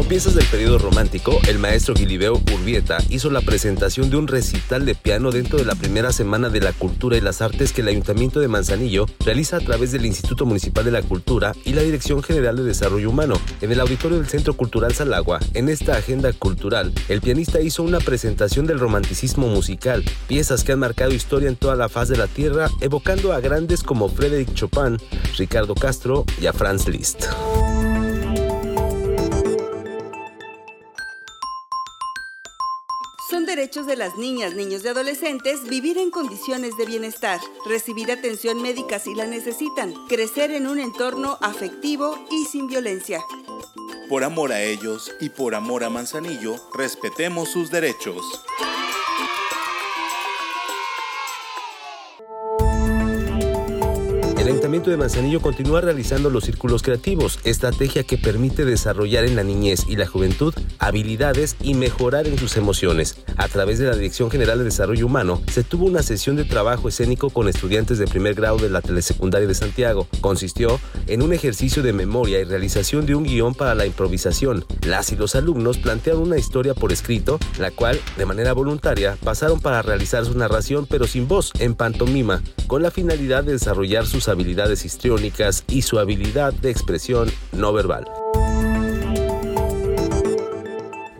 Con piezas del periodo romántico, el maestro Gilibeo Urbieta hizo la presentación de un recital de piano dentro de la primera semana de la cultura y las artes que el Ayuntamiento de Manzanillo realiza a través del Instituto Municipal de la Cultura y la Dirección General de Desarrollo Humano. En el auditorio del Centro Cultural Salagua, en esta agenda cultural, el pianista hizo una presentación del romanticismo musical, piezas que han marcado historia en toda la faz de la tierra, evocando a grandes como Frédéric Chopin, Ricardo Castro y a Franz Liszt. Son derechos de las niñas, niños y adolescentes vivir en condiciones de bienestar, recibir atención médica si la necesitan, crecer en un entorno afectivo y sin violencia. Por amor a ellos y por amor a Manzanillo, respetemos sus derechos. Ayuntamiento de Manzanillo continúa realizando los círculos creativos, estrategia que permite desarrollar en la niñez y la juventud habilidades y mejorar en sus emociones. A través de la Dirección General de Desarrollo Humano, se tuvo una sesión de trabajo escénico con estudiantes de primer grado de la Telesecundaria de Santiago. Consistió en un ejercicio de memoria y realización de un guion para la improvisación. Las y los alumnos plantearon una historia por escrito, la cual, de manera voluntaria, pasaron para realizar su narración pero sin voz, en pantomima, con la finalidad de desarrollar sus habilidades histriónicas y su habilidad de expresión no verbal.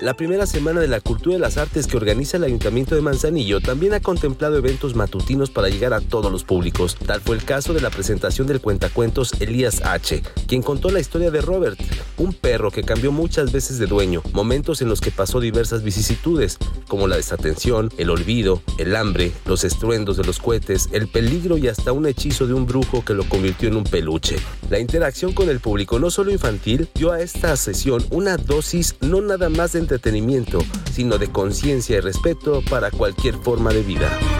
La primera semana de la cultura y las artes que organiza el Ayuntamiento de Manzanillo también ha contemplado eventos matutinos para llegar a todos los públicos. Tal fue el caso de la presentación del cuentacuentos Elías H., quien contó la historia de Robert, un perro que cambió muchas veces de dueño, momentos en los que pasó diversas vicisitudes, como la desatención, el olvido, el hambre, los estruendos de los cohetes, el peligro y hasta un hechizo de un brujo que lo convirtió en un peluche. La interacción con el público, no solo infantil, dio a esta sesión una dosis no nada más de entretenimiento, sino de conciencia y respeto para cualquier forma de vida.